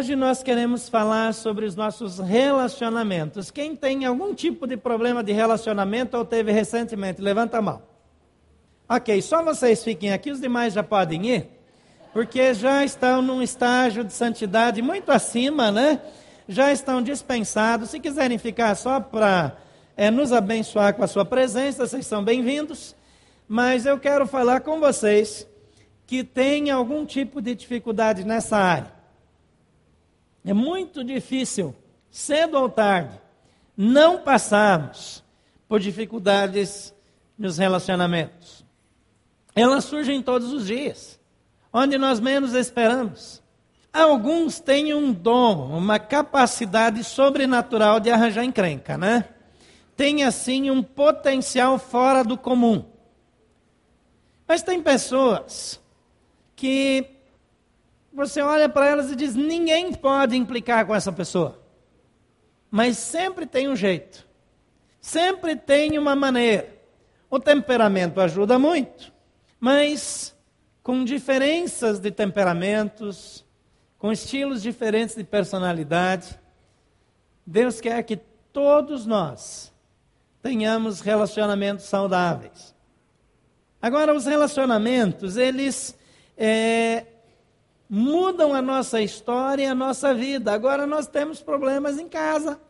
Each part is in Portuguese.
Hoje nós queremos falar sobre os nossos relacionamentos. Quem tem algum tipo de problema de relacionamento ou teve recentemente, levanta a mão. Ok, só vocês fiquem aqui, os demais já podem ir, porque já estão num estágio de santidade muito acima, né? Já estão dispensados. Se quiserem ficar só para é, nos abençoar com a sua presença, vocês são bem-vindos. Mas eu quero falar com vocês que têm algum tipo de dificuldade nessa área. É muito difícil, cedo ou tarde, não passarmos por dificuldades nos relacionamentos. Elas surgem todos os dias, onde nós menos esperamos. Alguns têm um dom, uma capacidade sobrenatural de arranjar encrenca, né? Tem assim um potencial fora do comum. Mas tem pessoas que você olha para elas e diz: ninguém pode implicar com essa pessoa. Mas sempre tem um jeito, sempre tem uma maneira. O temperamento ajuda muito, mas com diferenças de temperamentos, com estilos diferentes de personalidade, Deus quer que todos nós tenhamos relacionamentos saudáveis. Agora, os relacionamentos, eles é, mudam a nossa história e a nossa vida. Agora nós temos problemas em casa.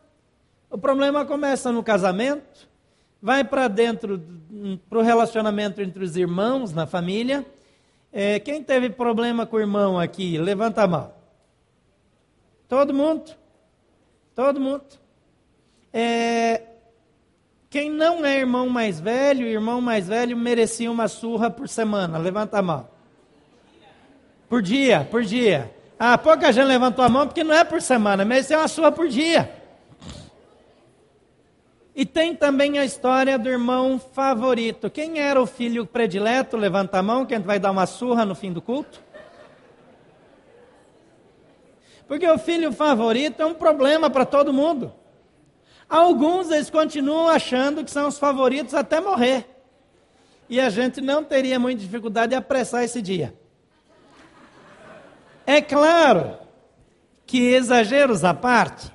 O problema começa no casamento, vai para dentro, para o relacionamento entre os irmãos, na família. É, quem teve problema com o irmão aqui, levanta a mão. Todo mundo? Todo mundo. É, quem não é irmão mais velho, irmão mais velho merecia uma surra por semana, levanta a mão. Por dia, por dia. Ah, pouca gente levantou a mão porque não é por semana, mas é uma sua por dia. E tem também a história do irmão favorito. Quem era o filho predileto? Levanta a mão, que a gente vai dar uma surra no fim do culto. Porque o filho favorito é um problema para todo mundo. Alguns eles continuam achando que são os favoritos até morrer. E a gente não teria muita dificuldade de apressar esse dia. É claro que, exageros à parte,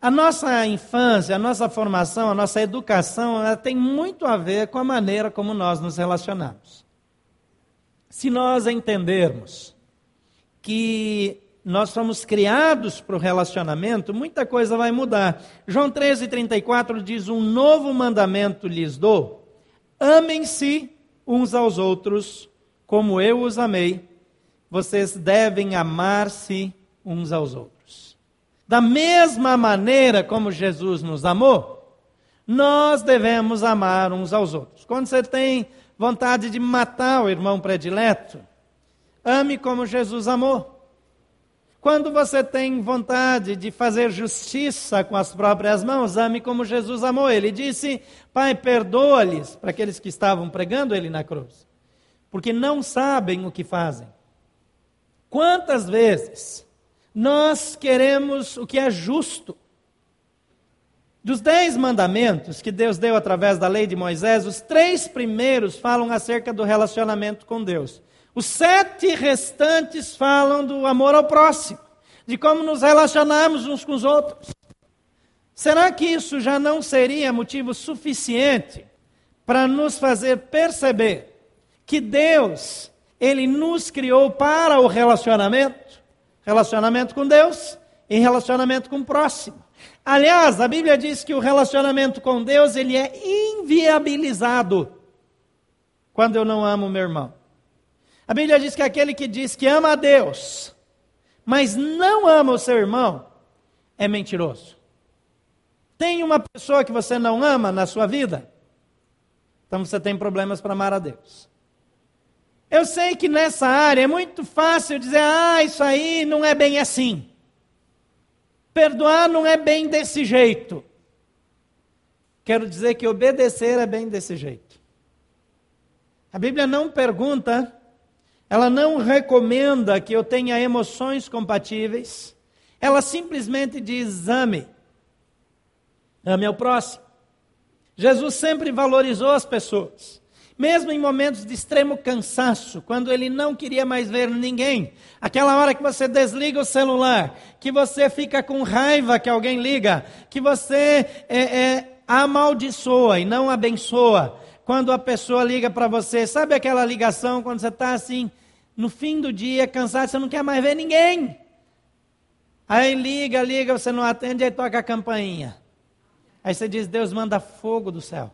a nossa infância, a nossa formação, a nossa educação, ela tem muito a ver com a maneira como nós nos relacionamos. Se nós entendermos que nós somos criados para o relacionamento, muita coisa vai mudar. João 13,34 diz: Um novo mandamento lhes dou: amem-se uns aos outros, como eu os amei vocês devem amar-se uns aos outros. Da mesma maneira como Jesus nos amou, nós devemos amar uns aos outros. Quando você tem vontade de matar o irmão predileto, ame como Jesus amou. Quando você tem vontade de fazer justiça com as próprias mãos, ame como Jesus amou. Ele disse: Pai, perdoa-lhes, para aqueles que estavam pregando ele na cruz, porque não sabem o que fazem. Quantas vezes nós queremos o que é justo? Dos dez mandamentos que Deus deu através da lei de Moisés, os três primeiros falam acerca do relacionamento com Deus. Os sete restantes falam do amor ao próximo, de como nos relacionarmos uns com os outros. Será que isso já não seria motivo suficiente para nos fazer perceber que Deus ele nos criou para o relacionamento, relacionamento com Deus e relacionamento com o próximo. Aliás, a Bíblia diz que o relacionamento com Deus ele é inviabilizado quando eu não amo meu irmão. A Bíblia diz que aquele que diz que ama a Deus, mas não ama o seu irmão, é mentiroso. Tem uma pessoa que você não ama na sua vida? Então você tem problemas para amar a Deus. Eu sei que nessa área é muito fácil dizer, ah, isso aí não é bem assim. Perdoar não é bem desse jeito. Quero dizer que obedecer é bem desse jeito. A Bíblia não pergunta, ela não recomenda que eu tenha emoções compatíveis, ela simplesmente diz: ame. Ame ao próximo. Jesus sempre valorizou as pessoas. Mesmo em momentos de extremo cansaço, quando ele não queria mais ver ninguém, aquela hora que você desliga o celular, que você fica com raiva que alguém liga, que você é, é, amaldiçoa e não abençoa, quando a pessoa liga para você, sabe aquela ligação quando você está assim, no fim do dia, cansado, você não quer mais ver ninguém. Aí liga, liga, você não atende, aí toca a campainha. Aí você diz: Deus manda fogo do céu.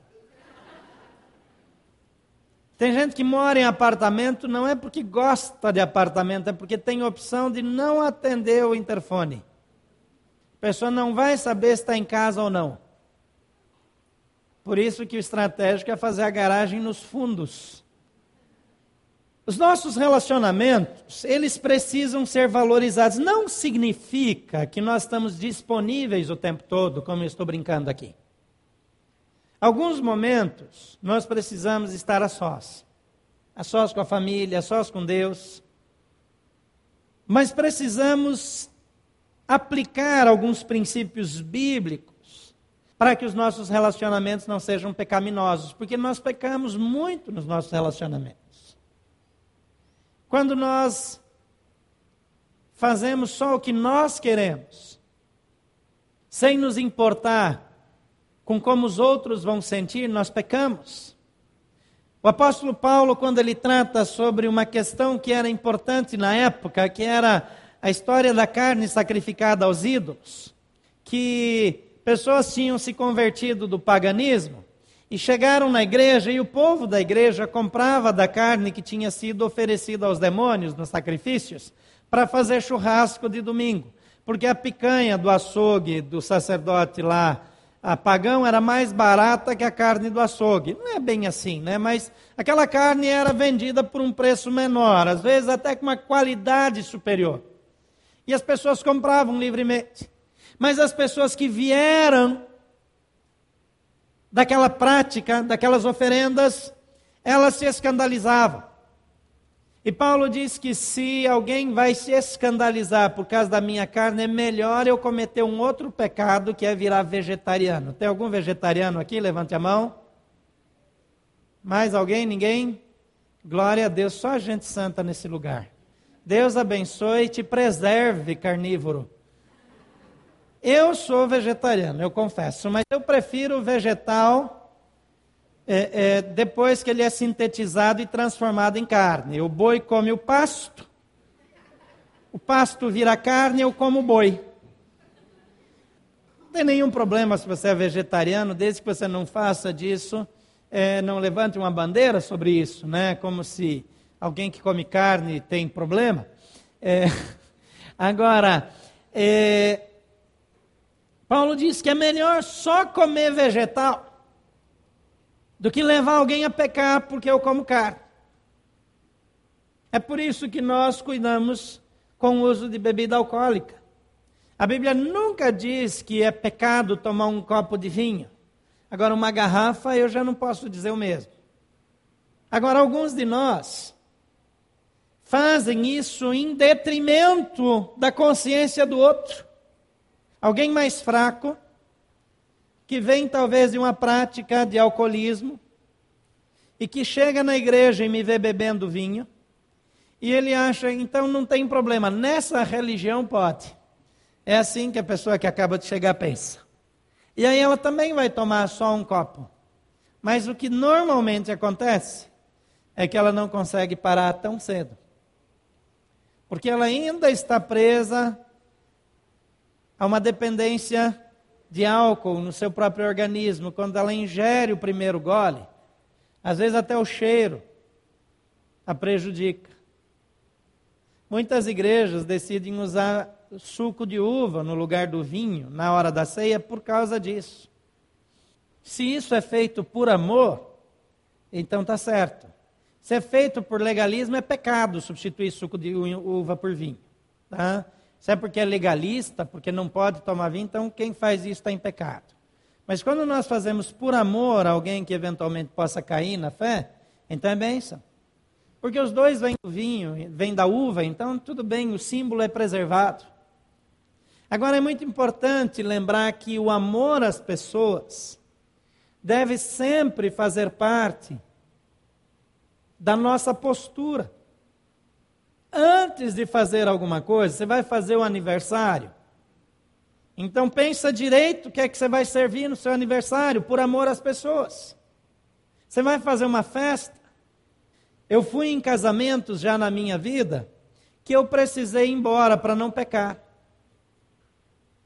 Tem gente que mora em apartamento não é porque gosta de apartamento, é porque tem opção de não atender o interfone. A pessoa não vai saber se está em casa ou não. Por isso que o estratégico é fazer a garagem nos fundos. Os nossos relacionamentos, eles precisam ser valorizados. Não significa que nós estamos disponíveis o tempo todo, como eu estou brincando aqui. Alguns momentos nós precisamos estar a sós. A sós com a família, a sós com Deus. Mas precisamos aplicar alguns princípios bíblicos para que os nossos relacionamentos não sejam pecaminosos, porque nós pecamos muito nos nossos relacionamentos. Quando nós fazemos só o que nós queremos, sem nos importar com como os outros vão sentir, nós pecamos. O apóstolo Paulo, quando ele trata sobre uma questão que era importante na época, que era a história da carne sacrificada aos ídolos, que pessoas tinham se convertido do paganismo, e chegaram na igreja e o povo da igreja comprava da carne que tinha sido oferecida aos demônios nos sacrifícios para fazer churrasco de domingo. Porque a picanha do açougue do sacerdote lá, a pagão, era mais barata que a carne do açougue. Não é bem assim, né? Mas aquela carne era vendida por um preço menor, às vezes até com uma qualidade superior. E as pessoas compravam livremente. Mas as pessoas que vieram daquela prática, daquelas oferendas, elas se escandalizavam. E Paulo diz que se alguém vai se escandalizar por causa da minha carne, é melhor eu cometer um outro pecado que é virar vegetariano. Tem algum vegetariano aqui? Levante a mão. Mais alguém? Ninguém? Glória a Deus, só gente santa nesse lugar. Deus abençoe e te preserve, carnívoro. Eu sou vegetariano, eu confesso, mas eu prefiro vegetal é, é, depois que ele é sintetizado e transformado em carne. O boi come o pasto, o pasto vira carne, eu como o boi. Não tem nenhum problema se você é vegetariano, desde que você não faça disso, é, não levante uma bandeira sobre isso, né? Como se alguém que come carne tem problema. É, agora, é, Paulo diz que é melhor só comer vegetal do que levar alguém a pecar porque eu como carne. É por isso que nós cuidamos com o uso de bebida alcoólica. A Bíblia nunca diz que é pecado tomar um copo de vinho. Agora, uma garrafa eu já não posso dizer o mesmo. Agora, alguns de nós fazem isso em detrimento da consciência do outro. Alguém mais fraco, que vem talvez de uma prática de alcoolismo, e que chega na igreja e me vê bebendo vinho, e ele acha, então não tem problema, nessa religião pode. É assim que a pessoa que acaba de chegar pensa. E aí ela também vai tomar só um copo. Mas o que normalmente acontece é que ela não consegue parar tão cedo. Porque ela ainda está presa a uma dependência de álcool no seu próprio organismo, quando ela ingere o primeiro gole, às vezes até o cheiro a prejudica. Muitas igrejas decidem usar suco de uva no lugar do vinho na hora da ceia por causa disso. Se isso é feito por amor, então está certo. Se é feito por legalismo, é pecado substituir suco de uva por vinho. Tá? Se é porque é legalista, porque não pode tomar vinho, então quem faz isso está em pecado. Mas quando nós fazemos por amor a alguém que eventualmente possa cair na fé, então é bênção. Porque os dois vêm do vinho, vêm da uva, então tudo bem, o símbolo é preservado. Agora é muito importante lembrar que o amor às pessoas deve sempre fazer parte da nossa postura. Antes de fazer alguma coisa, você vai fazer o aniversário. Então pensa direito o que é que você vai servir no seu aniversário, por amor às pessoas. Você vai fazer uma festa. Eu fui em casamentos já na minha vida que eu precisei ir embora para não pecar.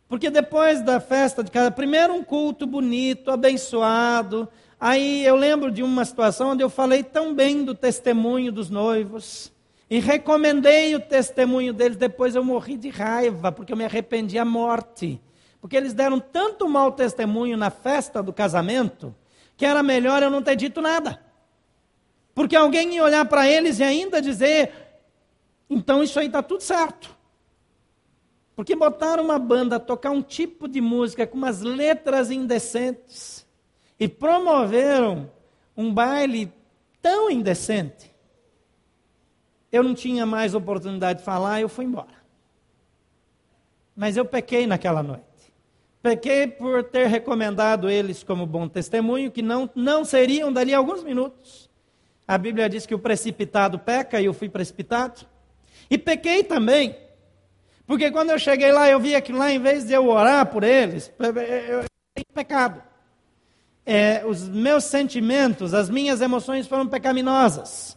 Porque depois da festa de casa, primeiro um culto bonito, abençoado. Aí eu lembro de uma situação onde eu falei tão bem do testemunho dos noivos. E recomendei o testemunho deles, depois eu morri de raiva, porque eu me arrependi à morte. Porque eles deram tanto mau testemunho na festa do casamento, que era melhor eu não ter dito nada. Porque alguém ia olhar para eles e ainda dizer: então isso aí está tudo certo. Porque botaram uma banda a tocar um tipo de música com umas letras indecentes e promoveram um baile tão indecente eu não tinha mais oportunidade de falar, eu fui embora. Mas eu pequei naquela noite. Pequei por ter recomendado eles como bom testemunho, que não, não seriam dali alguns minutos. A Bíblia diz que o precipitado peca e eu fui precipitado. E pequei também, porque quando eu cheguei lá, eu vi que lá, em vez de eu orar por eles, eu tenho pecado. É, os meus sentimentos, as minhas emoções foram pecaminosas.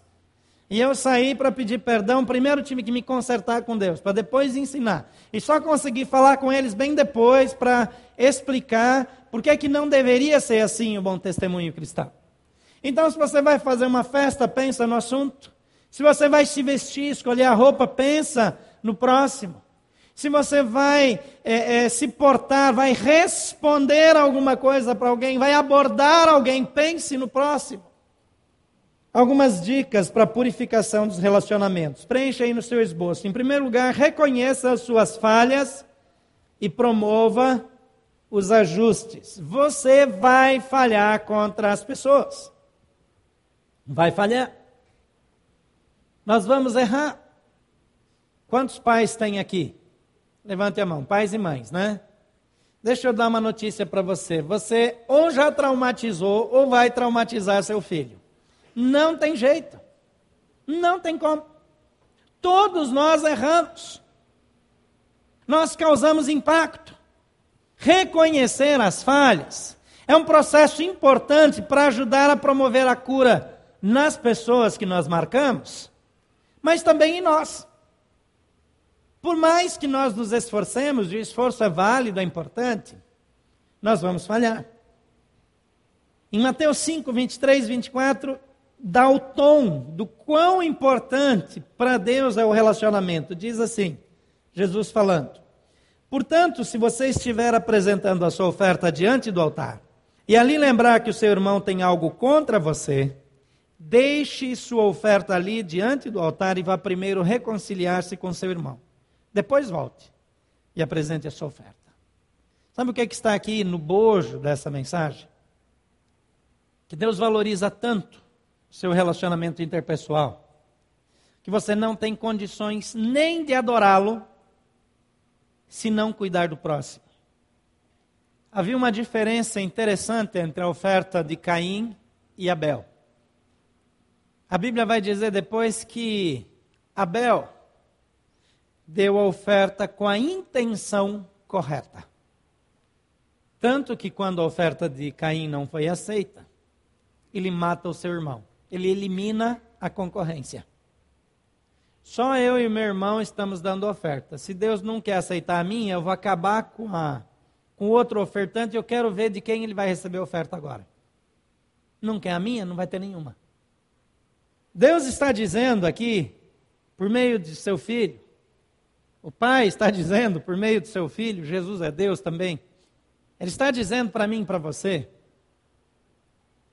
E eu saí para pedir perdão, primeiro tive que me consertar com Deus, para depois ensinar. E só consegui falar com eles bem depois para explicar por que, que não deveria ser assim o bom testemunho cristão. Então, se você vai fazer uma festa, pensa no assunto. Se você vai se vestir, escolher a roupa, pensa no próximo. Se você vai é, é, se portar, vai responder alguma coisa para alguém, vai abordar alguém, pense no próximo. Algumas dicas para purificação dos relacionamentos. Preencha aí no seu esboço. Em primeiro lugar, reconheça as suas falhas e promova os ajustes. Você vai falhar contra as pessoas. Vai falhar. Nós vamos errar. Quantos pais tem aqui? Levante a mão, pais e mães, né? Deixa eu dar uma notícia para você. Você ou já traumatizou ou vai traumatizar seu filho. Não tem jeito. Não tem como. Todos nós erramos. Nós causamos impacto. Reconhecer as falhas é um processo importante para ajudar a promover a cura nas pessoas que nós marcamos, mas também em nós. Por mais que nós nos esforcemos, e o esforço é válido, é importante, nós vamos falhar. Em Mateus 5, 23, 24, dá o tom do quão importante para Deus é o relacionamento. Diz assim, Jesus falando: Portanto, se você estiver apresentando a sua oferta diante do altar, e ali lembrar que o seu irmão tem algo contra você, deixe sua oferta ali diante do altar e vá primeiro reconciliar-se com seu irmão. Depois volte e apresente a sua oferta. Sabe o que, é que está aqui no bojo dessa mensagem? Que Deus valoriza tanto seu relacionamento interpessoal, que você não tem condições nem de adorá-lo se não cuidar do próximo. Havia uma diferença interessante entre a oferta de Caim e Abel. A Bíblia vai dizer depois que Abel deu a oferta com a intenção correta. Tanto que quando a oferta de Caim não foi aceita, ele mata o seu irmão ele elimina a concorrência. Só eu e meu irmão estamos dando oferta. Se Deus não quer aceitar a minha, eu vou acabar com a com outro ofertante, eu quero ver de quem ele vai receber a oferta agora. Não quer a minha, não vai ter nenhuma. Deus está dizendo aqui, por meio de seu filho, o Pai está dizendo por meio de seu filho, Jesus é Deus também. Ele está dizendo para mim e para você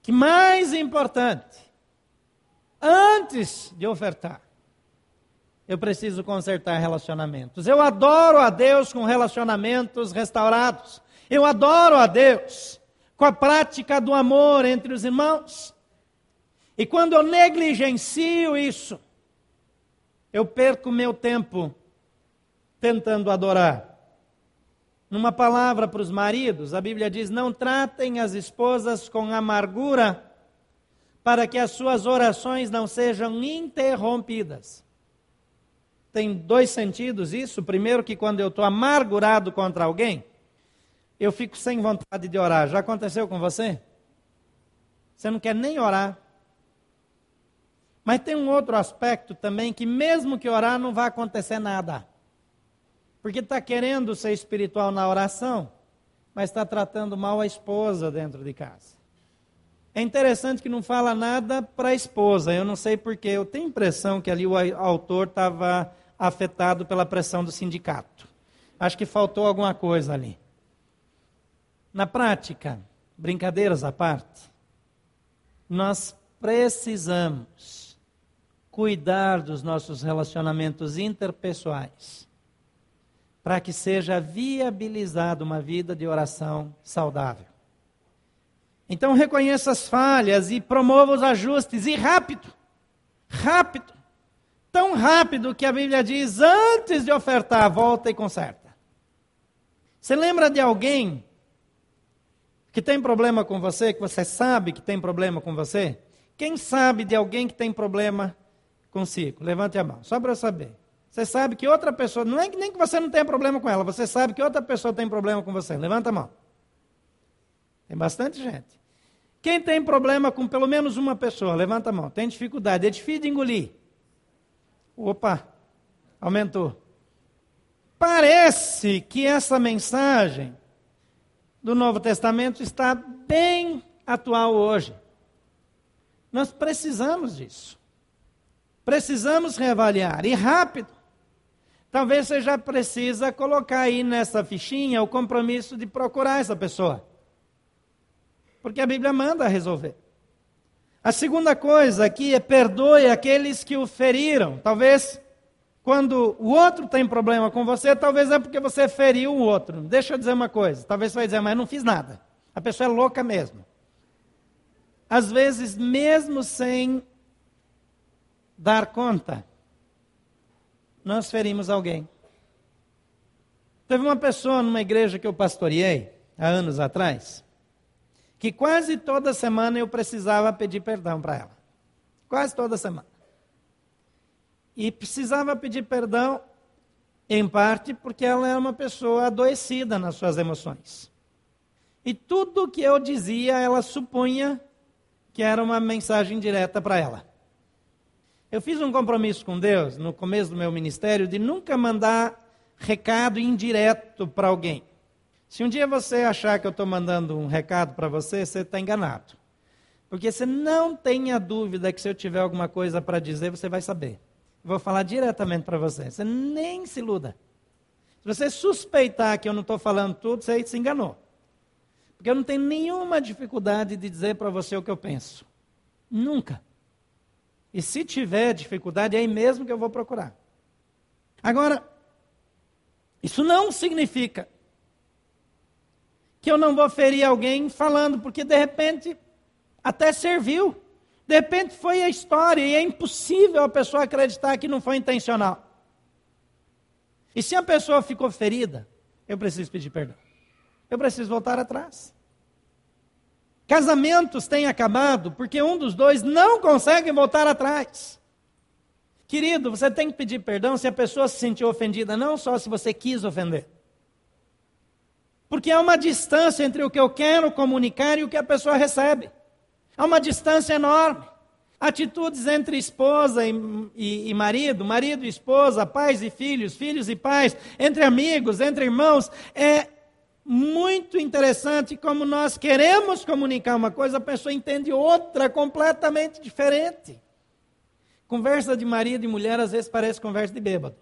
que mais importante antes de ofertar, eu preciso consertar relacionamentos. Eu adoro a Deus com relacionamentos restaurados. Eu adoro a Deus com a prática do amor entre os irmãos. E quando eu negligencio isso, eu perco meu tempo tentando adorar. Numa palavra para os maridos, a Bíblia diz: não tratem as esposas com amargura para que as suas orações não sejam interrompidas. Tem dois sentidos isso. Primeiro, que quando eu estou amargurado contra alguém, eu fico sem vontade de orar. Já aconteceu com você? Você não quer nem orar. Mas tem um outro aspecto também que, mesmo que orar, não vai acontecer nada. Porque está querendo ser espiritual na oração, mas está tratando mal a esposa dentro de casa. É interessante que não fala nada para a esposa, eu não sei porquê. Eu tenho a impressão que ali o autor estava afetado pela pressão do sindicato. Acho que faltou alguma coisa ali. Na prática, brincadeiras à parte, nós precisamos cuidar dos nossos relacionamentos interpessoais para que seja viabilizada uma vida de oração saudável. Então reconheça as falhas e promova os ajustes e rápido. Rápido. Tão rápido que a Bíblia diz: antes de ofertar, volta e conserta. Você lembra de alguém que tem problema com você, que você sabe que tem problema com você? Quem sabe de alguém que tem problema consigo? Levante a mão, só para eu saber. Você sabe que outra pessoa, não é nem que você não tenha problema com ela, você sabe que outra pessoa tem problema com você. Levanta a mão. Tem bastante gente. Quem tem problema com pelo menos uma pessoa? Levanta a mão. Tem dificuldade, é difícil de engolir. Opa, aumentou. Parece que essa mensagem do Novo Testamento está bem atual hoje. Nós precisamos disso. Precisamos reavaliar e rápido. Talvez você já precisa colocar aí nessa fichinha o compromisso de procurar essa pessoa. Porque a Bíblia manda resolver. A segunda coisa aqui é perdoe aqueles que o feriram. Talvez quando o outro tem problema com você, talvez é porque você feriu o outro. Deixa eu dizer uma coisa. Talvez você vai dizer, mas eu não fiz nada. A pessoa é louca mesmo. Às vezes, mesmo sem dar conta, nós ferimos alguém. Teve uma pessoa numa igreja que eu pastoreei, há anos atrás, que quase toda semana eu precisava pedir perdão para ela. Quase toda semana. E precisava pedir perdão, em parte, porque ela é uma pessoa adoecida nas suas emoções. E tudo que eu dizia, ela supunha que era uma mensagem direta para ela. Eu fiz um compromisso com Deus no começo do meu ministério de nunca mandar recado indireto para alguém. Se um dia você achar que eu estou mandando um recado para você, você está enganado. Porque você não tenha dúvida que se eu tiver alguma coisa para dizer, você vai saber. vou falar diretamente para você. Você nem se iluda. Se você suspeitar que eu não estou falando tudo, você se enganou. Porque eu não tenho nenhuma dificuldade de dizer para você o que eu penso. Nunca. E se tiver dificuldade, é aí mesmo que eu vou procurar. Agora, isso não significa que eu não vou ferir alguém falando, porque de repente até serviu. De repente foi a história e é impossível a pessoa acreditar que não foi intencional. E se a pessoa ficou ferida, eu preciso pedir perdão. Eu preciso voltar atrás. Casamentos têm acabado porque um dos dois não consegue voltar atrás. Querido, você tem que pedir perdão se a pessoa se sentiu ofendida, não só se você quis ofender. Porque há uma distância entre o que eu quero comunicar e o que a pessoa recebe. Há uma distância enorme. Atitudes entre esposa e, e, e, marido, marido e esposa, pais e filhos, filhos e pais, entre amigos, entre irmãos, é muito interessante como nós queremos comunicar uma coisa, a pessoa entende outra completamente diferente. Conversa de marido e mulher às vezes parece conversa de bêbado.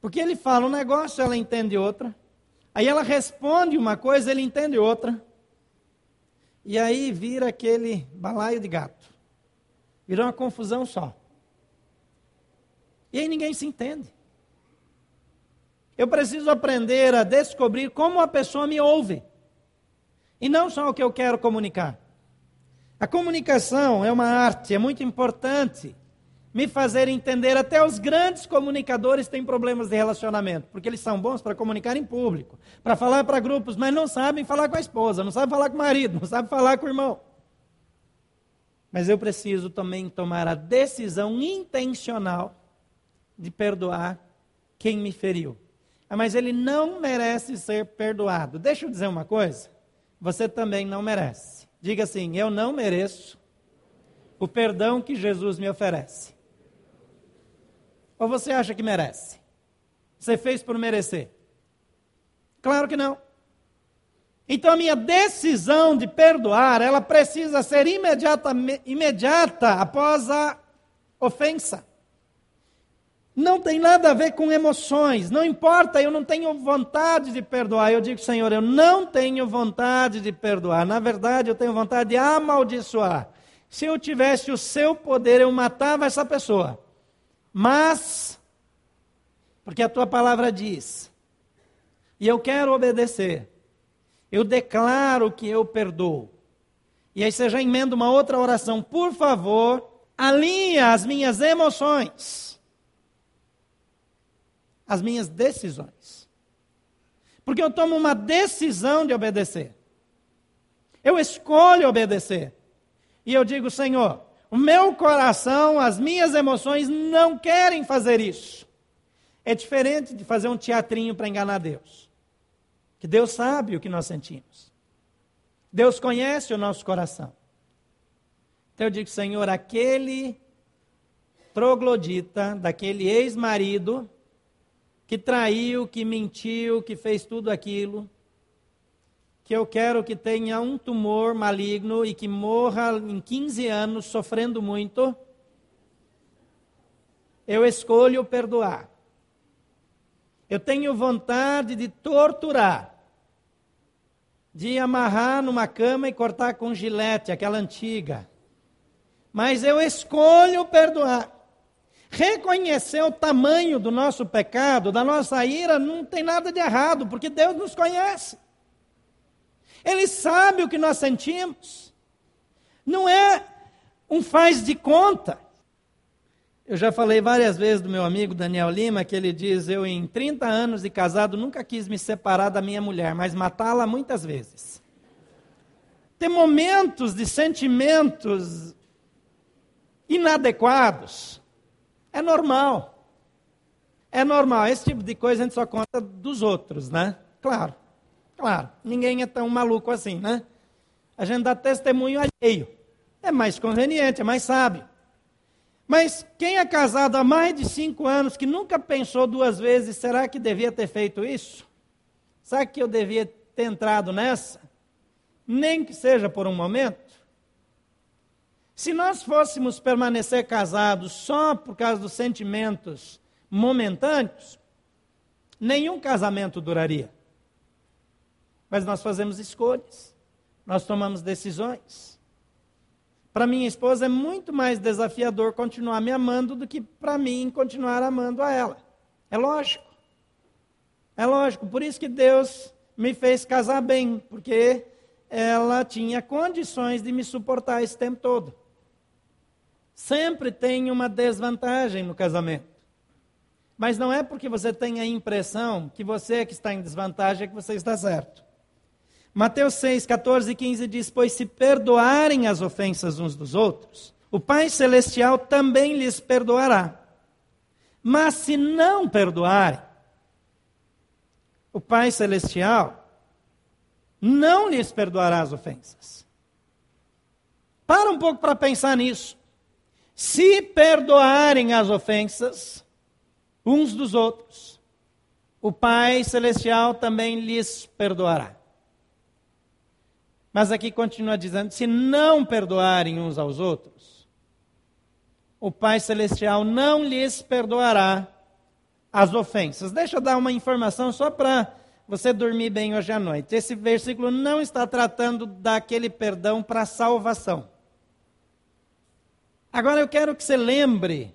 Porque ele fala um negócio, ela entende outra. Aí ela responde uma coisa, ele entende outra. E aí vira aquele balaio de gato. Virou uma confusão só. E aí ninguém se entende. Eu preciso aprender a descobrir como a pessoa me ouve. E não só o que eu quero comunicar. A comunicação é uma arte, é muito importante me fazer entender. Até os grandes comunicadores têm problemas de relacionamento, porque eles são bons para comunicar em público, para falar para grupos, mas não sabem falar com a esposa, não sabem falar com o marido, não sabem falar com o irmão. Mas eu preciso também tomar a decisão intencional de perdoar quem me feriu. Ah, mas ele não merece ser perdoado. Deixa eu dizer uma coisa. Você também não merece. Diga assim: eu não mereço o perdão que Jesus me oferece. Ou você acha que merece? Você fez por merecer? Claro que não. Então a minha decisão de perdoar, ela precisa ser imediata, imediata após a ofensa. Não tem nada a ver com emoções, não importa, eu não tenho vontade de perdoar. Eu digo, Senhor, eu não tenho vontade de perdoar. Na verdade, eu tenho vontade de amaldiçoar. Se eu tivesse o seu poder, eu matava essa pessoa. Mas, porque a tua palavra diz, e eu quero obedecer, eu declaro que eu perdoo. E aí você já emenda uma outra oração. Por favor, alinha as minhas emoções, as minhas decisões. Porque eu tomo uma decisão de obedecer. Eu escolho obedecer. E eu digo, Senhor, o meu coração, as minhas emoções não querem fazer isso. É diferente de fazer um teatrinho para enganar Deus que Deus sabe o que nós sentimos. Deus conhece o nosso coração. Então eu digo, Senhor, aquele troglodita, daquele ex-marido, que traiu, que mentiu, que fez tudo aquilo, que eu quero que tenha um tumor maligno e que morra em 15 anos sofrendo muito, eu escolho perdoar. Eu tenho vontade de torturar de amarrar numa cama e cortar com gilete, aquela antiga. Mas eu escolho perdoar. Reconhecer o tamanho do nosso pecado, da nossa ira, não tem nada de errado, porque Deus nos conhece. Ele sabe o que nós sentimos. Não é um faz de conta. Eu já falei várias vezes do meu amigo Daniel Lima, que ele diz: Eu, em 30 anos de casado, nunca quis me separar da minha mulher, mas matá-la muitas vezes. Tem momentos de sentimentos inadequados. É normal. É normal. Esse tipo de coisa a gente só conta dos outros, né? Claro. Claro. Ninguém é tão maluco assim, né? A gente dá testemunho alheio. É mais conveniente, é mais sábio. Mas quem é casado há mais de cinco anos, que nunca pensou duas vezes, será que devia ter feito isso? Será que eu devia ter entrado nessa? Nem que seja por um momento? Se nós fôssemos permanecer casados só por causa dos sentimentos momentâneos, nenhum casamento duraria. Mas nós fazemos escolhas, nós tomamos decisões. Para minha esposa é muito mais desafiador continuar me amando do que para mim continuar amando a ela. É lógico. É lógico. Por isso que Deus me fez casar bem, porque ela tinha condições de me suportar esse tempo todo. Sempre tem uma desvantagem no casamento. Mas não é porque você tem a impressão que você que está em desvantagem é que você está certo. Mateus 6, 14 e 15 diz: Pois se perdoarem as ofensas uns dos outros, o Pai Celestial também lhes perdoará. Mas se não perdoarem, o Pai Celestial não lhes perdoará as ofensas. Para um pouco para pensar nisso. Se perdoarem as ofensas uns dos outros, o Pai Celestial também lhes perdoará. Mas aqui continua dizendo: se não perdoarem uns aos outros, o Pai Celestial não lhes perdoará as ofensas. Deixa eu dar uma informação só para você dormir bem hoje à noite. Esse versículo não está tratando daquele perdão para salvação. Agora eu quero que você lembre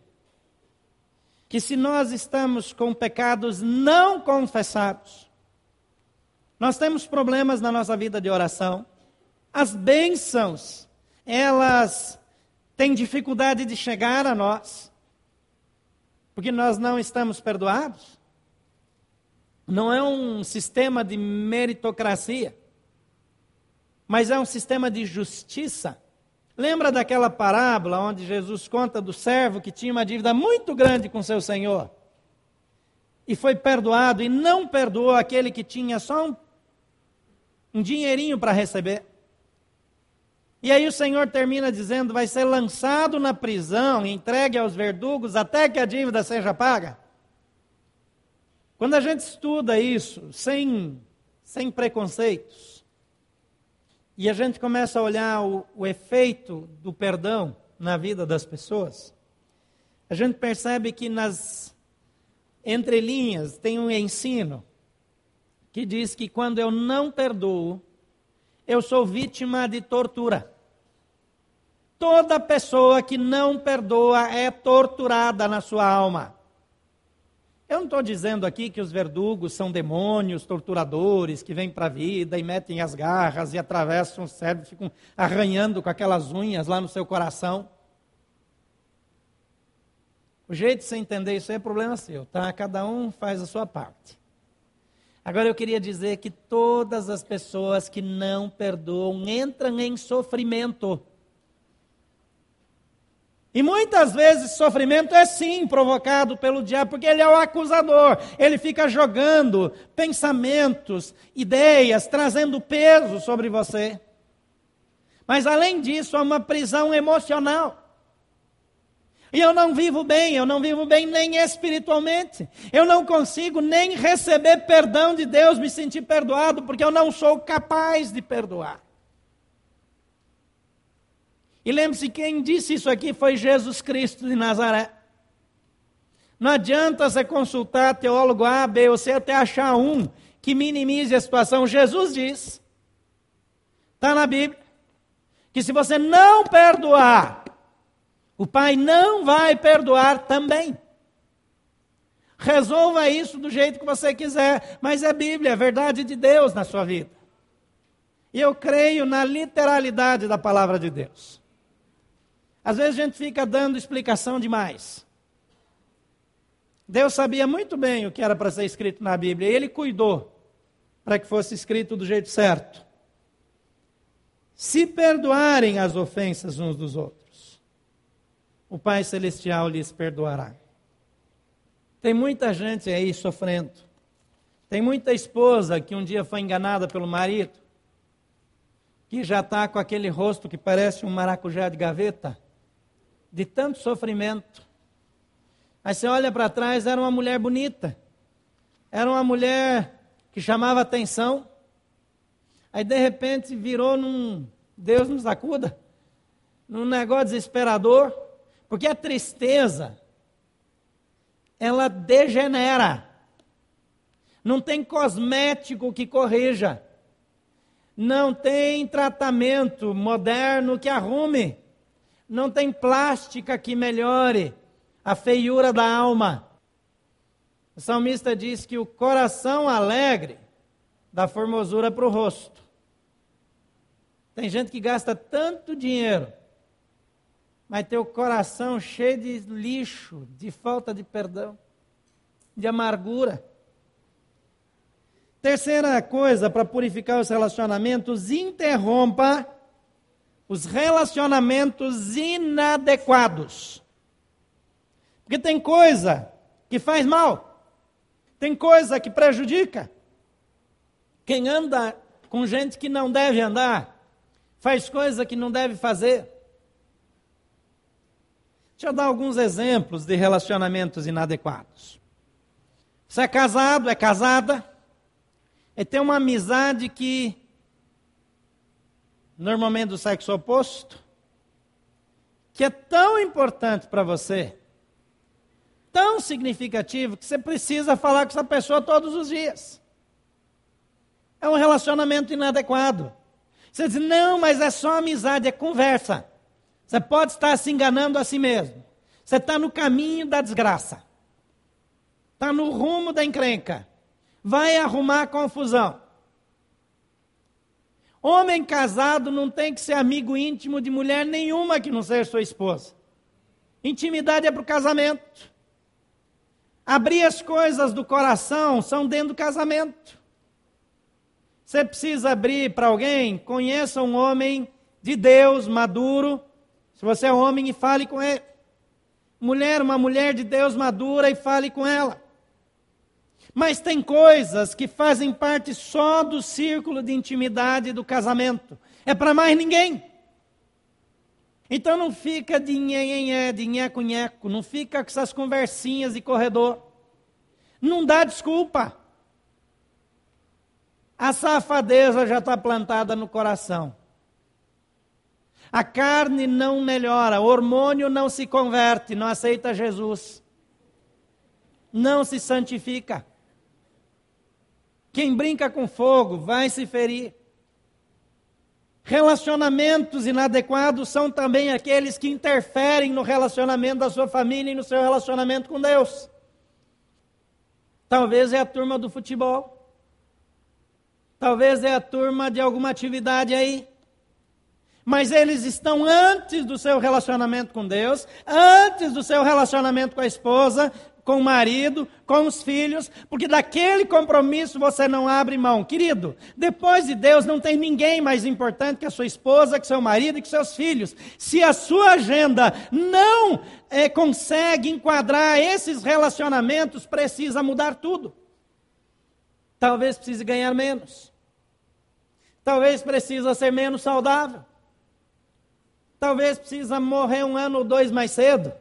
que se nós estamos com pecados não confessados, nós temos problemas na nossa vida de oração, as bênçãos, elas têm dificuldade de chegar a nós, porque nós não estamos perdoados. Não é um sistema de meritocracia, mas é um sistema de justiça. Lembra daquela parábola onde Jesus conta do servo que tinha uma dívida muito grande com seu senhor? E foi perdoado e não perdoou aquele que tinha só um, um dinheirinho para receber. E aí o Senhor termina dizendo: vai ser lançado na prisão, entregue aos verdugos até que a dívida seja paga. Quando a gente estuda isso sem, sem preconceitos, e a gente começa a olhar o, o efeito do perdão na vida das pessoas, a gente percebe que nas entrelinhas tem um ensino que diz que quando eu não perdoo, eu sou vítima de tortura. Toda pessoa que não perdoa é torturada na sua alma. Eu não estou dizendo aqui que os verdugos são demônios, torturadores, que vêm para a vida e metem as garras e atravessam o cérebro, ficam arranhando com aquelas unhas lá no seu coração. O jeito de você entender isso é problema seu, tá? Cada um faz a sua parte. Agora eu queria dizer que todas as pessoas que não perdoam entram em sofrimento. E muitas vezes sofrimento é sim provocado pelo diabo, porque ele é o acusador. Ele fica jogando pensamentos, ideias, trazendo peso sobre você. Mas além disso, há uma prisão emocional. E eu não vivo bem, eu não vivo bem nem espiritualmente. Eu não consigo nem receber perdão de Deus, me sentir perdoado, porque eu não sou capaz de perdoar. E lembre-se, quem disse isso aqui foi Jesus Cristo de Nazaré. Não adianta você consultar teólogo A, B ou C até achar um que minimize a situação. Jesus diz, está na Bíblia, que se você não perdoar, o Pai não vai perdoar também. Resolva isso do jeito que você quiser, mas é Bíblia, é verdade de Deus na sua vida. E eu creio na literalidade da palavra de Deus. Às vezes a gente fica dando explicação demais. Deus sabia muito bem o que era para ser escrito na Bíblia, e Ele cuidou para que fosse escrito do jeito certo. Se perdoarem as ofensas uns dos outros o Pai Celestial lhes perdoará. Tem muita gente aí sofrendo. Tem muita esposa que um dia foi enganada pelo marido, que já está com aquele rosto que parece um maracujá de gaveta, de tanto sofrimento. Aí você olha para trás, era uma mulher bonita, era uma mulher que chamava atenção. Aí de repente virou num Deus nos acuda, num negócio desesperador. Porque a tristeza, ela degenera. Não tem cosmético que corrija. Não tem tratamento moderno que arrume. Não tem plástica que melhore a feiura da alma. O salmista diz que o coração alegre dá formosura para o rosto. Tem gente que gasta tanto dinheiro mas teu coração cheio de lixo, de falta de perdão, de amargura. Terceira coisa para purificar os relacionamentos, interrompa os relacionamentos inadequados. Porque tem coisa que faz mal, tem coisa que prejudica. Quem anda com gente que não deve andar, faz coisa que não deve fazer. Deixa eu dar alguns exemplos de relacionamentos inadequados. Você é casado, é casada, e tem uma amizade que, normalmente do sexo oposto, que é tão importante para você, tão significativo, que você precisa falar com essa pessoa todos os dias. É um relacionamento inadequado. Você diz, não, mas é só amizade, é conversa. Você pode estar se enganando a si mesmo. Você está no caminho da desgraça. Está no rumo da encrenca. Vai arrumar confusão. Homem casado não tem que ser amigo íntimo de mulher nenhuma que não seja sua esposa. Intimidade é para o casamento. Abrir as coisas do coração são dentro do casamento. Você precisa abrir para alguém, conheça um homem de Deus, maduro, Se você é homem, e fale com ele. Mulher, uma mulher de Deus madura e fale com ela. Mas tem coisas que fazem parte só do círculo de intimidade do casamento. É para mais ninguém. Então não fica de nhenhenhé, de nheco-nheco, não fica com essas conversinhas de corredor. Não dá desculpa. A safadeza já está plantada no coração. A carne não melhora, o hormônio não se converte, não aceita Jesus. Não se santifica. Quem brinca com fogo vai se ferir. Relacionamentos inadequados são também aqueles que interferem no relacionamento da sua família e no seu relacionamento com Deus. Talvez é a turma do futebol. Talvez é a turma de alguma atividade aí. Mas eles estão antes do seu relacionamento com Deus, antes do seu relacionamento com a esposa, com o marido, com os filhos, porque daquele compromisso você não abre mão. Querido, depois de Deus não tem ninguém mais importante que a sua esposa, que seu marido e que seus filhos. Se a sua agenda não é, consegue enquadrar esses relacionamentos, precisa mudar tudo. Talvez precise ganhar menos. Talvez precisa ser menos saudável. Talvez precisa morrer um ano ou dois mais cedo.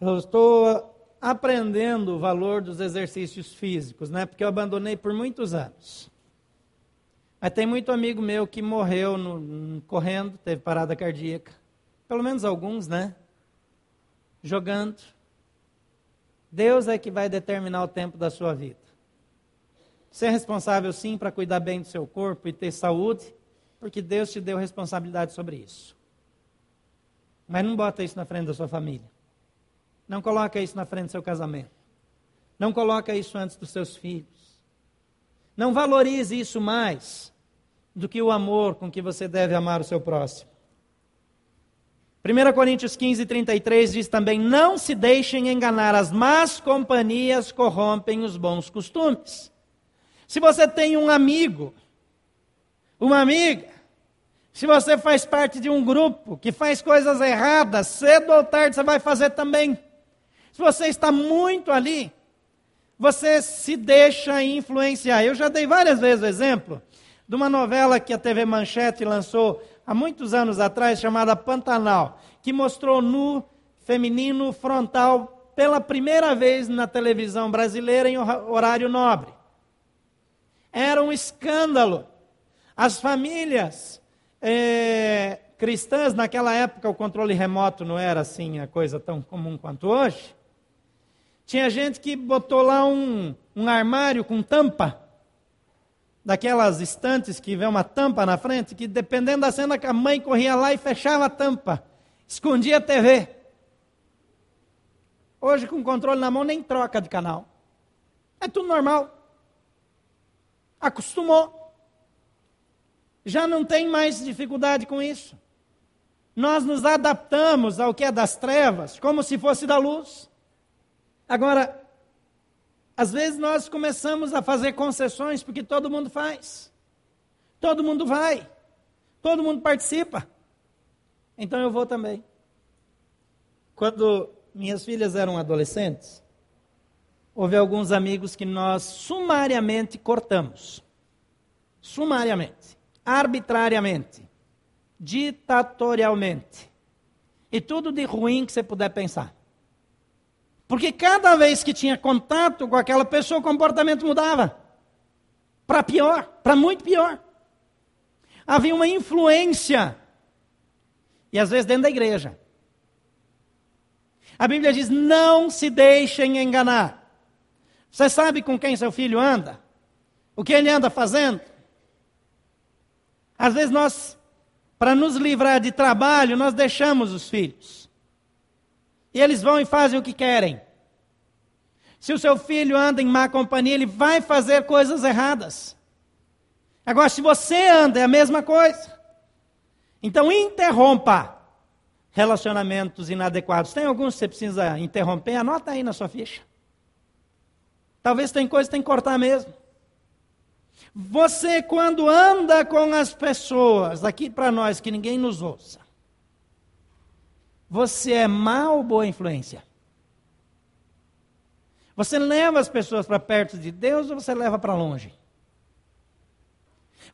Eu estou aprendendo o valor dos exercícios físicos, né? Porque eu abandonei por muitos anos. Mas tem muito amigo meu que morreu no, correndo, teve parada cardíaca. Pelo menos alguns, né? Jogando. Deus é que vai determinar o tempo da sua vida. É responsável sim para cuidar bem do seu corpo e ter saúde, porque Deus te deu responsabilidade sobre isso. Mas não bota isso na frente da sua família. Não coloca isso na frente do seu casamento. Não coloca isso antes dos seus filhos. Não valorize isso mais do que o amor com que você deve amar o seu próximo. 1 Coríntios 15, 33 diz também: Não se deixem enganar, as más companhias corrompem os bons costumes. Se você tem um amigo, uma amiga, se você faz parte de um grupo que faz coisas erradas, cedo ou tarde você vai fazer também. Se você está muito ali, você se deixa influenciar. Eu já dei várias vezes o exemplo de uma novela que a TV Manchete lançou há muitos anos atrás, chamada Pantanal, que mostrou nu feminino frontal pela primeira vez na televisão brasileira em horário nobre. Era um escândalo. As famílias é, cristãs, naquela época o controle remoto não era assim a coisa tão comum quanto hoje. Tinha gente que botou lá um, um armário com tampa, daquelas estantes que vê uma tampa na frente, que dependendo da cena, a mãe corria lá e fechava a tampa, escondia a TV. Hoje, com controle na mão, nem troca de canal. É tudo normal. Acostumou. Já não tem mais dificuldade com isso. Nós nos adaptamos ao que é das trevas, como se fosse da luz. Agora, às vezes nós começamos a fazer concessões porque todo mundo faz. Todo mundo vai. Todo mundo participa. Então eu vou também. Quando minhas filhas eram adolescentes, houve alguns amigos que nós sumariamente cortamos. Sumariamente, arbitrariamente, ditatorialmente. E tudo de ruim que você puder pensar. Porque cada vez que tinha contato com aquela pessoa, o comportamento mudava. Para pior, para muito pior. Havia uma influência. E às vezes dentro da igreja. A Bíblia diz: não se deixem enganar. Você sabe com quem seu filho anda? O que ele anda fazendo? Às vezes nós, para nos livrar de trabalho, nós deixamos os filhos. E eles vão e fazem o que querem. Se o seu filho anda em má companhia, ele vai fazer coisas erradas. Agora, se você anda, é a mesma coisa. Então, interrompa relacionamentos inadequados. Tem alguns que você precisa interromper? Anota aí na sua ficha. Talvez tem coisa que tem que cortar mesmo. Você, quando anda com as pessoas, aqui para nós, que ninguém nos ouça, Você é má ou boa influência? Você leva as pessoas para perto de Deus ou você leva para longe?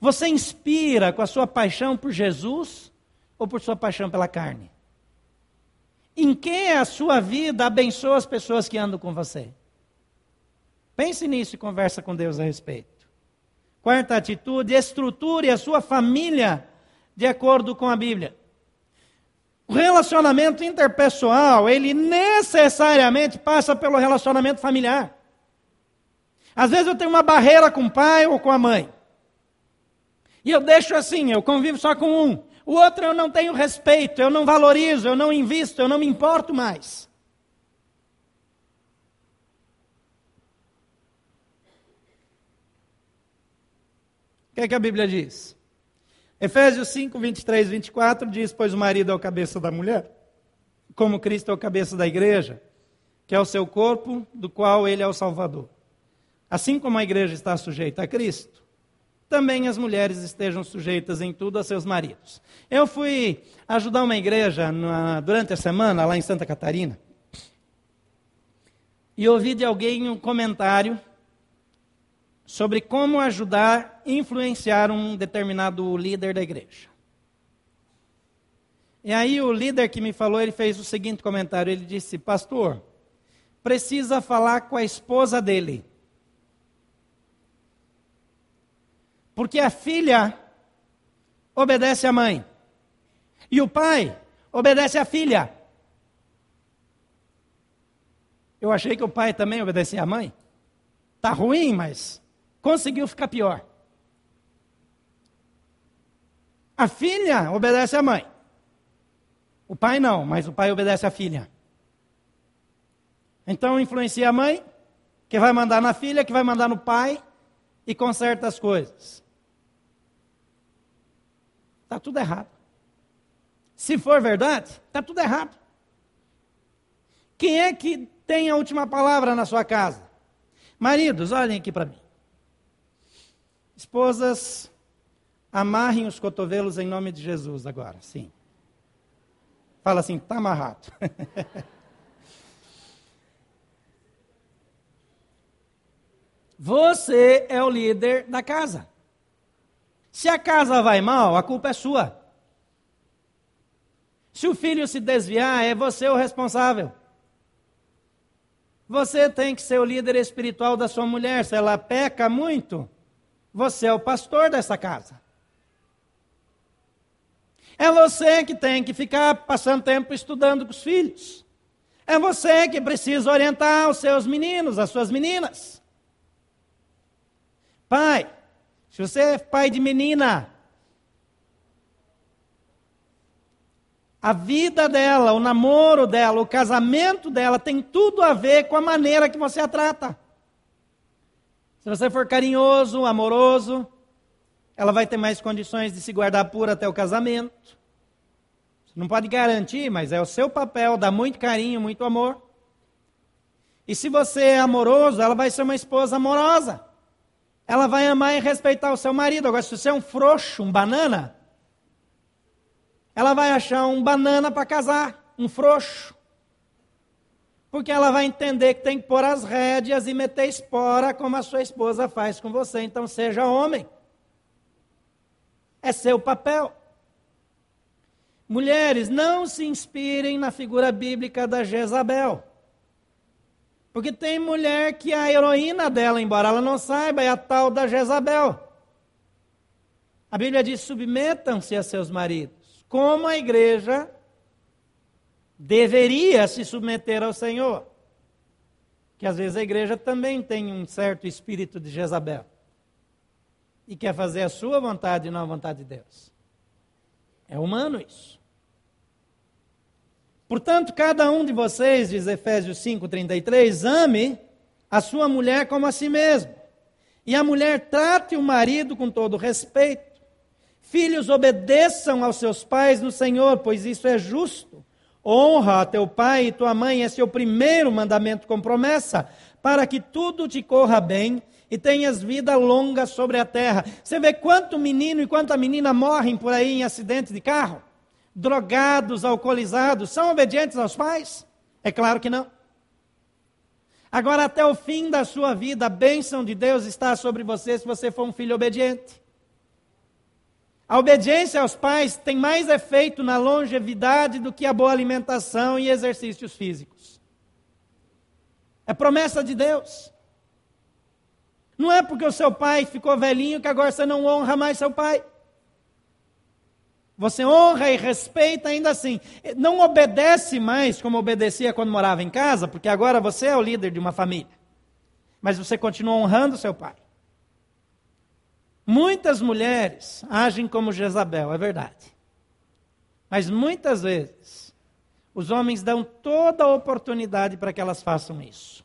Você inspira com a sua paixão por Jesus ou por sua paixão pela carne? Em que a sua vida abençoa as pessoas que andam com você? Pense nisso e conversa com Deus a respeito. Quarta atitude, estruture a sua família de acordo com a Bíblia. O relacionamento interpessoal, ele necessariamente passa pelo relacionamento familiar. Às vezes eu tenho uma barreira com o pai ou com a mãe. E eu deixo assim, eu convivo só com um. O outro eu não tenho respeito, eu não valorizo, eu não invisto, eu não me importo mais. O que, é que a Bíblia diz? Efésios 5, 23, 24 diz: Pois o marido é o cabeça da mulher, como Cristo é o cabeça da igreja, que é o seu corpo, do qual ele é o Salvador. Assim como a igreja está sujeita a Cristo, também as mulheres estejam sujeitas em tudo a seus maridos. Eu fui ajudar uma igreja na, durante a semana, lá em Santa Catarina, e ouvi de alguém um comentário sobre como ajudar a influenciar um determinado líder da igreja. E aí o líder que me falou, ele fez o seguinte comentário, ele disse: "Pastor, precisa falar com a esposa dele. Porque a filha obedece à mãe. E o pai obedece à filha. Eu achei que o pai também obedecia à mãe. Tá ruim, mas conseguiu ficar pior. A filha obedece à mãe. O pai não, mas o pai obedece à filha. Então influencia a mãe, que vai mandar na filha, que vai mandar no pai e conserta as coisas. Está tudo errado. Se for verdade, está tudo errado. Quem é que tem a última palavra na sua casa? Maridos, olhem aqui para mim. Esposas, amarrem os cotovelos em nome de Jesus agora, sim. Fala assim, está amarrado. Você é o líder da casa. Se a casa vai mal, a culpa é sua. Se o filho se desviar, é você o responsável. Você tem que ser o líder espiritual da sua mulher. Se ela peca muito, você é o pastor dessa casa. É você que tem que ficar passando tempo estudando com os filhos. É você que precisa orientar os seus meninos, as suas meninas. Pai, se você é pai de menina, a vida dela, o namoro dela, o casamento dela tem tudo a ver com a maneira que você a trata. Se você for carinhoso, amoroso, ela vai ter mais condições de se guardar pura até o casamento. Você não pode garantir, mas é o seu papel dar muito carinho, muito amor. E se você é amoroso, ela vai ser uma esposa amorosa. Ela vai amar e respeitar o seu marido. Agora, se você é um frouxo, um banana, ela vai achar um banana para casar, um frouxo porque ela vai entender que tem que pôr as rédeas e meter espora, como a sua esposa faz com você. Então, seja homem. É seu papel. Mulheres, não se inspirem na figura bíblica da Jezabel. Porque tem mulher que a heroína dela, embora ela não saiba, é a tal da Jezabel. A Bíblia diz: submetam-se a seus maridos, como a igreja deveria se submeter ao Senhor. Que às vezes a igreja também tem um certo espírito de Jezabel. E quer fazer a sua vontade e não a vontade de Deus. É humano isso. Portanto, cada um de vocês, diz Efésios 5,33, ame a sua mulher como a si mesmo. E a mulher trate o marido com todo respeito. Filhos, obedeçam aos seus pais no Senhor, pois isso é justo. Honra a teu pai e tua mãe, esse é o primeiro mandamento com promessa, para que tudo te corra bem e tenhas vida longa sobre a terra. Você vê quanto menino e quanta menina morrem por aí em acidentes de carro? drogados, alcoolizados, são obedientes aos pais? É claro que não. Agora, até o fim da sua vida, a bênção de Deus está sobre você se você for um filho obediente. A obediência aos pais tem mais efeito na longevidade do que a boa alimentação e exercícios físicos. É promessa de Deus. Não é porque o seu pai ficou velhinho que agora você não honra mais seu pai. Você honra e respeita ainda assim. Não obedece mais como obedecia quando morava em casa, porque agora você é o líder de uma família. Mas você continua honrando seu pai. Muitas mulheres agem como Jezabel, é verdade. Mas muitas vezes, os homens dão toda a oportunidade para que elas façam isso.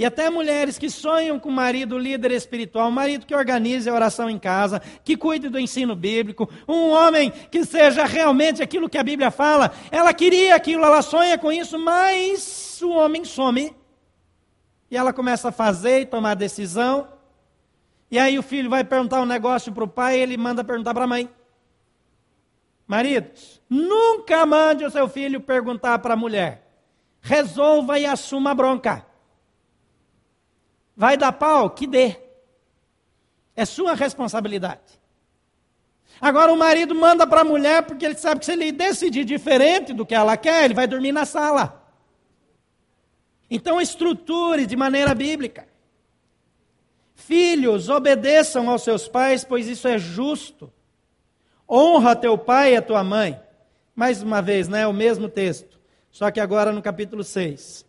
E até mulheres que sonham com o marido líder espiritual, marido que organize a oração em casa, que cuide do ensino bíblico, um homem que seja realmente aquilo que a Bíblia fala. Ela queria aquilo, ela sonha com isso, mas o homem some. E ela começa a fazer e tomar decisão. E aí o filho vai perguntar um negócio para o pai e ele manda perguntar para a mãe. Maridos, nunca mande o seu filho perguntar para a mulher. Resolva e assuma a bronca. Vai dar pau? Que dê. É sua responsabilidade. Agora o marido manda para a mulher porque ele sabe que se ele decidir diferente do que ela quer, ele vai dormir na sala. Então estruture de maneira bíblica. Filhos, obedeçam aos seus pais, pois isso é justo. Honra teu pai e a tua mãe. Mais uma vez, né, o mesmo texto, só que agora no capítulo 6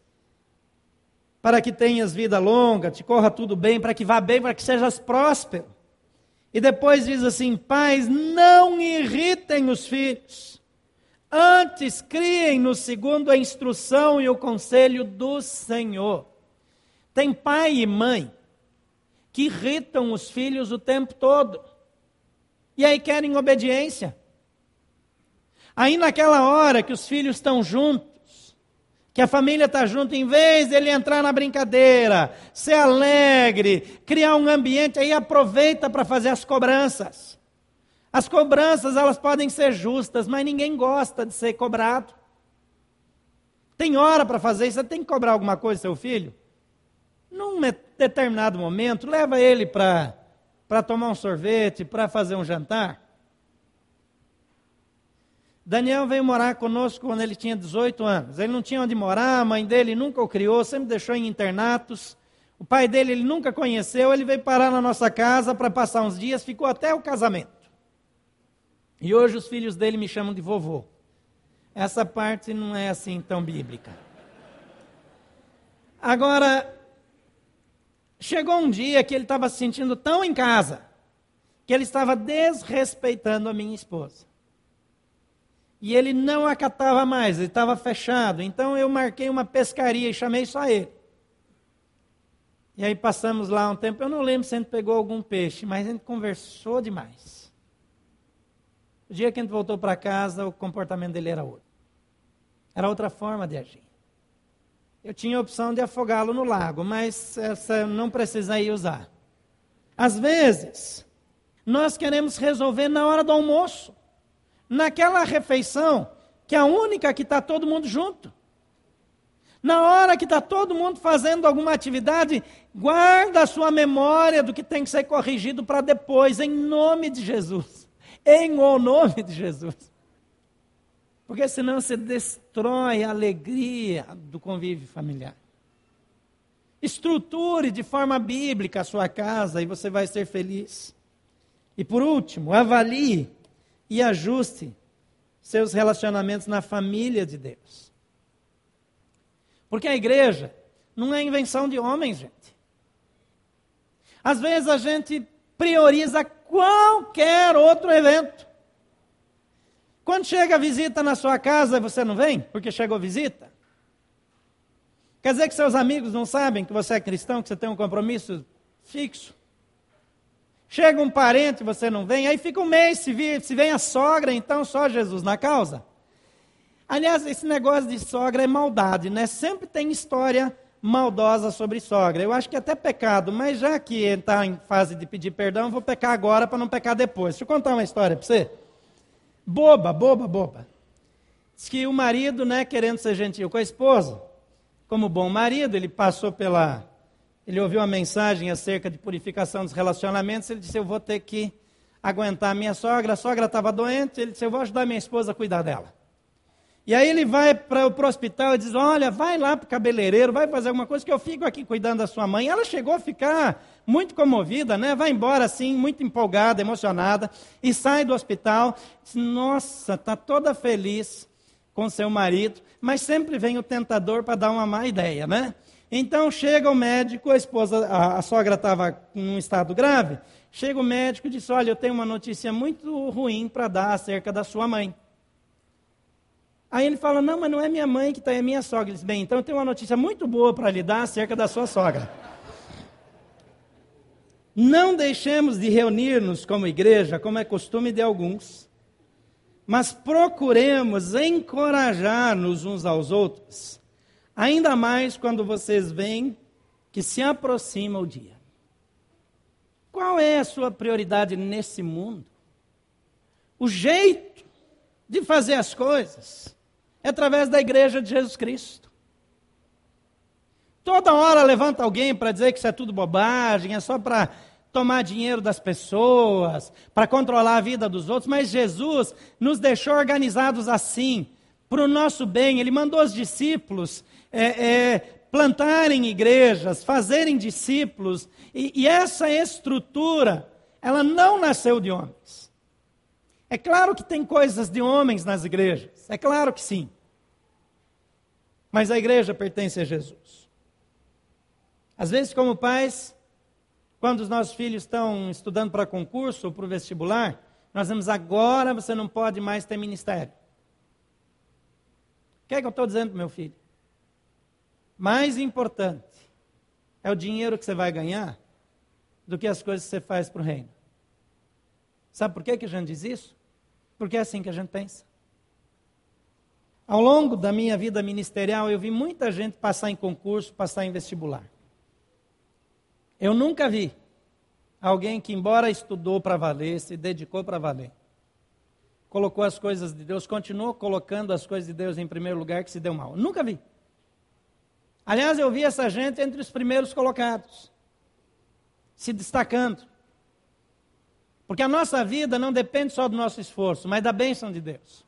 para que tenhas vida longa, te corra tudo bem, para que vá bem, para que sejas próspero. E depois diz assim: pais, não irritem os filhos, antes criem-nos segundo a instrução e o conselho do Senhor. Tem pai e mãe que irritam os filhos o tempo todo, e aí querem obediência. Aí naquela hora que os filhos estão juntos, que a família está junto, em vez dele entrar na brincadeira, ser alegre, criar um ambiente, aí aproveita para fazer as cobranças. As cobranças, elas podem ser justas, mas ninguém gosta de ser cobrado. Tem hora para fazer isso, você tem que cobrar alguma coisa seu filho? Num determinado momento, leva ele para tomar um sorvete, para fazer um jantar. Daniel veio morar conosco quando ele tinha 18 anos. Ele não tinha onde morar, a mãe dele nunca o criou, sempre deixou em internatos. O pai dele ele nunca conheceu, ele veio parar na nossa casa para passar uns dias, ficou até o casamento. E hoje os filhos dele me chamam de vovô. Essa parte não é assim tão bíblica. Agora, chegou um dia que ele estava se sentindo tão em casa, que ele estava desrespeitando a minha esposa. E ele não acatava mais, ele estava fechado. Então eu marquei uma pescaria e chamei só ele. E aí passamos lá um tempo, eu não lembro se a gente pegou algum peixe, mas a gente conversou demais. O dia que a gente voltou para casa, o comportamento dele era outro. Era outra forma de agir. Eu tinha a opção de afogá-lo no lago, mas essa não precisei usar. Às vezes, nós queremos resolver na hora do almoço naquela refeição, que é a única que está todo mundo junto. Na hora que está todo mundo fazendo alguma atividade, guarda a sua memória do que tem que ser corrigido para depois, em nome de Jesus. Em o nome de Jesus. Porque senão você destrói a alegria do convívio familiar. Estruture de forma bíblica a sua casa e você vai ser feliz. E por último, avalie e ajuste seus relacionamentos na família de Deus. Porque a igreja não é invenção de homens, gente. Às vezes a gente prioriza qualquer outro evento. Quando chega a visita na sua casa, você não vem porque chegou visita? Quer dizer que seus amigos não sabem que você é cristão, que você tem um compromisso fixo? Chega um parente, você não vem, aí fica um mês, se, vem a sogra, então só Jesus na causa. Aliás, esse negócio de sogra é maldade, né? Sempre tem história maldosa sobre sogra. Eu acho que é até pecado, mas já que está em fase de pedir perdão, vou pecar agora para não pecar depois. Deixa eu contar uma história para você. Boba, boba, boba. Diz que o marido, né, querendo ser gentil com a esposa, como bom marido, ele passou pela. Ele ouviu uma mensagem acerca de purificação dos relacionamentos. Ele disse: Eu vou ter que aguentar a minha sogra. A sogra estava doente. Ele disse: Eu vou ajudar minha esposa a cuidar dela. E aí ele vai para o hospital e diz: Olha, vai lá para o cabeleireiro, vai fazer alguma coisa que eu fico aqui cuidando da sua mãe. Ela chegou a ficar muito comovida, né? Vai embora assim, muito empolgada, emocionada, e sai do hospital. Diz, Nossa, está toda feliz com seu marido, mas sempre vem o tentador para dar uma má ideia, né? Então chega o médico, a esposa, a, a sogra estava em um estado grave. Chega o médico e diz: Olha, eu tenho uma notícia muito ruim para dar acerca da sua mãe. Aí ele fala: Não, mas não é minha mãe que está, é minha sogra. Ele diz: Bem, então eu tenho uma notícia muito boa para lhe dar acerca da sua sogra. Não deixemos de reunir-nos como igreja, como é costume de alguns, mas procuremos encorajar-nos uns aos outros, ainda mais quando vocês veem que se aproxima o dia. Qual é a sua prioridade nesse mundo? O jeito de fazer as coisas é através da igreja de Jesus Cristo. Toda hora levanta alguém para dizer que isso é tudo bobagem, é só para tomar dinheiro das pessoas, para controlar a vida dos outros, mas Jesus nos deixou organizados assim, para o nosso bem. Ele mandou os discípulos é, é, plantarem igrejas, fazerem discípulos, e, e essa estrutura, ela não nasceu de homens. É claro que tem coisas de homens nas igrejas, é claro que sim. Mas a igreja pertence a Jesus. Às vezes, como pais, quando os nossos filhos estão estudando para concurso ou para o vestibular, nós vemos agora você não pode mais ter ministério. O que é que eu estou dizendo para meu filho? Mais importante é o dinheiro que você vai ganhar do que as coisas que você faz para o reino. Sabe por que, que a gente diz isso? Porque é assim que a gente pensa. Ao longo da minha vida ministerial, eu vi muita gente passar em concurso, passar em vestibular. Eu nunca vi alguém que, embora estudou para valer, se dedicou para valer, colocou as coisas de Deus, continuou colocando as coisas de Deus em primeiro lugar, que se deu mal. Nunca vi. Aliás, eu vi essa gente entre os primeiros colocados, se destacando. Porque a nossa vida não depende só do nosso esforço, mas da bênção de Deus.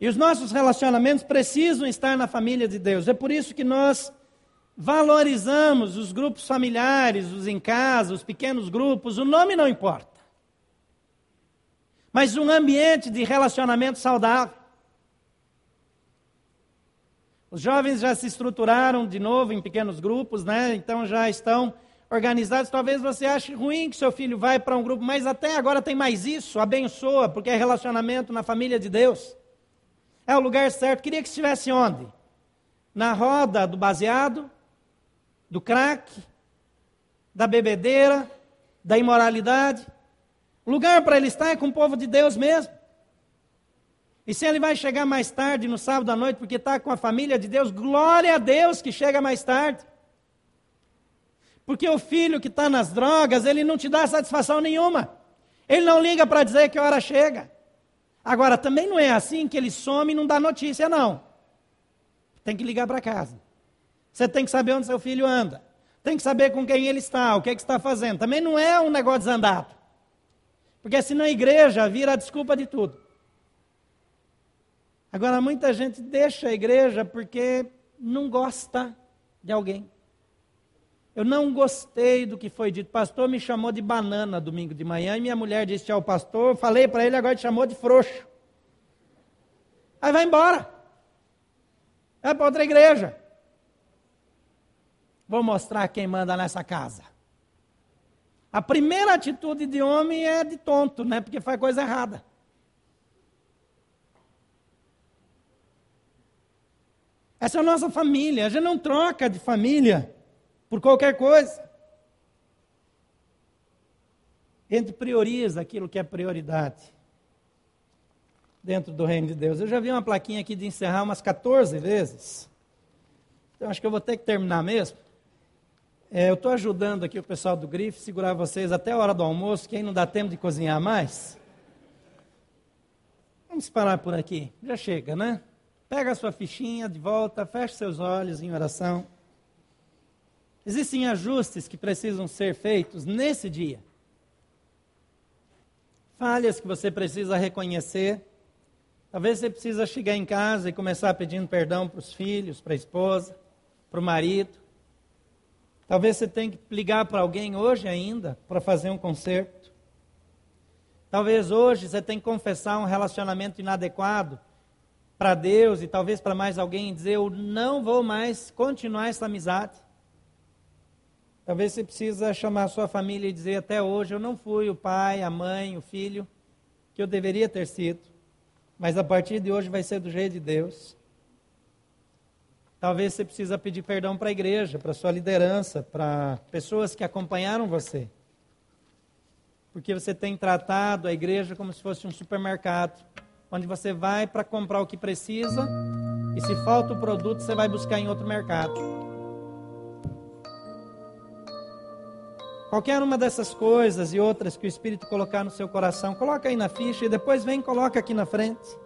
E os nossos relacionamentos precisam estar na família de Deus. É por isso que nós valorizamos os grupos familiares, os em casa, os pequenos grupos, o nome não importa. Mas um ambiente de relacionamento saudável. Os jovens já se estruturaram de novo em pequenos grupos, né? Então já estão organizados. Talvez você ache ruim que seu filho vai para um grupo, mas até agora tem mais isso, abençoa, porque é relacionamento na família de Deus. É o lugar certo. Queria que estivesse onde? Na roda do baseado, do crack, da bebedeira, da imoralidade. O lugar para ele estar é com o povo de Deus mesmo. E se ele vai chegar mais tarde no sábado à noite porque está com a família de Deus, glória a Deus que chega mais tarde. Porque o filho que está nas drogas, ele não te dá satisfação nenhuma. Ele não liga para dizer que hora chega. Agora, também não é assim que ele some e não dá notícia, não. Tem que ligar para casa. Você tem que saber onde seu filho anda. Tem que saber com quem ele está, o que, é que está fazendo. Também não é um negócio desandado. Porque senão a igreja vira a desculpa de tudo. Agora, muita gente deixa a igreja porque não gosta de alguém. Eu não gostei do que foi dito. O pastor me chamou de banana domingo de manhã e minha mulher disse ao pastor, falei para ele, agora te chamou de frouxo. Aí vai embora. Vai para outra igreja. Vou mostrar quem manda nessa casa. A primeira atitude de homem é de tonto, né? Porque faz coisa errada. Essa é a nossa família. A gente não troca de família por qualquer coisa. A gente prioriza aquilo que é prioridade dentro do reino de Deus. Eu já vi uma plaquinha aqui de encerrar umas 14 vezes. Então acho que eu vou ter que terminar mesmo. É, eu estou ajudando aqui o pessoal do Grife, segurar vocês até a hora do almoço, que aí não dá tempo de cozinhar mais. Vamos parar por aqui. Já chega, né? Pega a sua fichinha de volta, feche seus olhos em oração. Existem ajustes que precisam ser feitos nesse dia. Falhas que você precisa reconhecer. Talvez você precisa chegar em casa e começar pedindo perdão para os filhos, para a esposa, para o marido. Talvez você tenha que ligar para alguém hoje ainda para fazer um conserto. Talvez hoje você tenha que confessar um relacionamento inadequado para Deus e talvez para mais alguém e dizer: Eu não vou mais continuar essa amizade. Talvez você precisa chamar a sua família e dizer: Até hoje eu não fui o pai, a mãe, o filho que eu deveria ter sido, mas a partir de hoje vai ser do jeito de Deus. Talvez você precisa pedir perdão para a igreja, para sua liderança, para pessoas que acompanharam você porque você tem tratado a igreja como se fosse um supermercado, onde você vai para comprar o que precisa e se falta o produto, você vai buscar em outro mercado. Qualquer uma dessas coisas e outras que o Espírito colocar no seu coração, coloca aí na ficha e depois vem e coloca aqui na frente.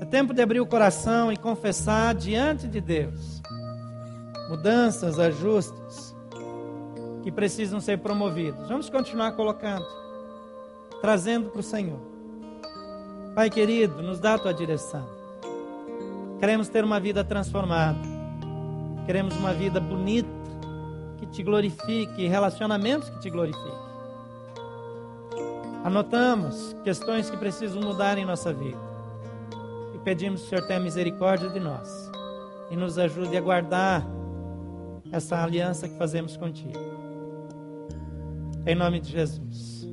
É tempo de abrir o coração e confessar diante de Deus. Mudanças, ajustes que precisam ser promovidos. Vamos continuar colocando, trazendo para o Senhor. Pai querido, nos dá a tua direção. Queremos ter uma vida transformada. Queremos uma vida bonita, que te glorifique, relacionamentos que te glorifiquem. Anotamos questões que precisam mudar em nossa vida. Pedimos que o Senhor tenha misericórdia de nós e nos ajude a guardar essa aliança que fazemos contigo. Em nome de Jesus.